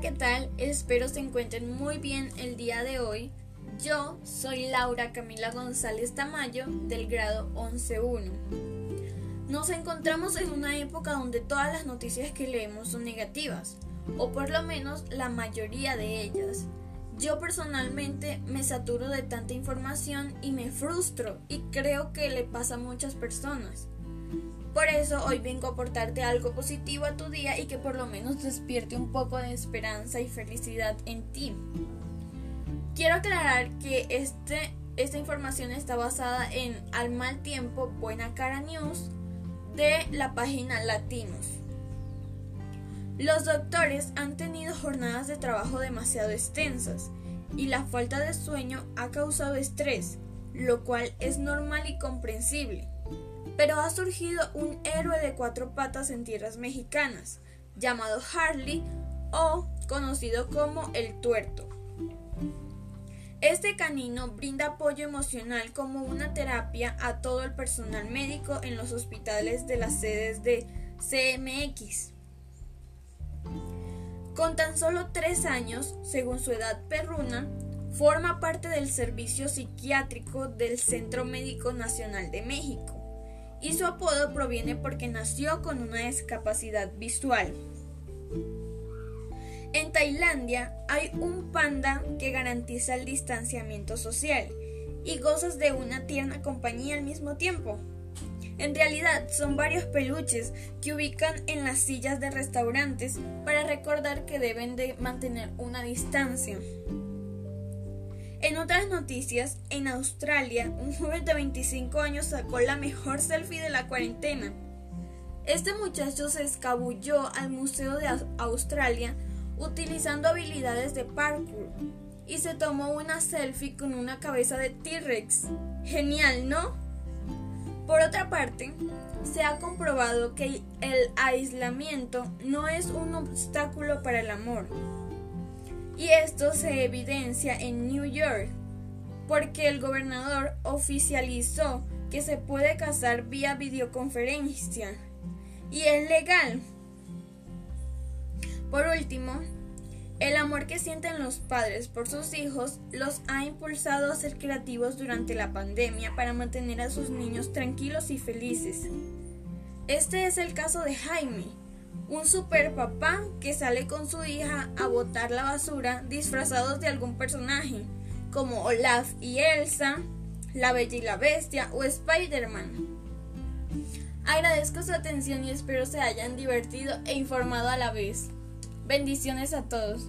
¿qué tal? Espero se encuentren muy bien el día de hoy. Yo soy Laura Camila González Tamayo del grado 11.1. Nos encontramos en una época donde todas las noticias que leemos son negativas, o por lo menos la mayoría de ellas. Yo personalmente me saturo de tanta información y me frustro y creo que le pasa a muchas personas. Por eso hoy vengo a aportarte algo positivo a tu día y que por lo menos despierte un poco de esperanza y felicidad en ti. Quiero aclarar que este, esta información está basada en Al mal tiempo, buena cara news de la página Latinos. Los doctores han tenido jornadas de trabajo demasiado extensas y la falta de sueño ha causado estrés, lo cual es normal y comprensible. Pero ha surgido un héroe de cuatro patas en tierras mexicanas, llamado Harley o conocido como el tuerto. Este canino brinda apoyo emocional como una terapia a todo el personal médico en los hospitales de las sedes de CMX. Con tan solo tres años, según su edad perruna, forma parte del servicio psiquiátrico del Centro Médico Nacional de México y su apodo proviene porque nació con una discapacidad visual. En Tailandia hay un panda que garantiza el distanciamiento social y gozas de una tierna compañía al mismo tiempo. En realidad son varios peluches que ubican en las sillas de restaurantes para recordar que deben de mantener una distancia. En otras noticias, en Australia, un joven de 25 años sacó la mejor selfie de la cuarentena. Este muchacho se escabulló al Museo de Australia utilizando habilidades de parkour y se tomó una selfie con una cabeza de T-Rex. Genial, ¿no? Por otra parte, se ha comprobado que el aislamiento no es un obstáculo para el amor y esto se evidencia en New York, porque el gobernador oficializó que se puede casar vía videoconferencia y es legal. Por último, el amor que sienten los padres por sus hijos los ha impulsado a ser creativos durante la pandemia para mantener a sus niños tranquilos y felices. Este es el caso de Jaime, un super papá que sale con su hija a botar la basura disfrazados de algún personaje, como Olaf y Elsa, La Bella y la Bestia o Spider-Man. Agradezco su atención y espero se hayan divertido e informado a la vez. Bendiciones a todos.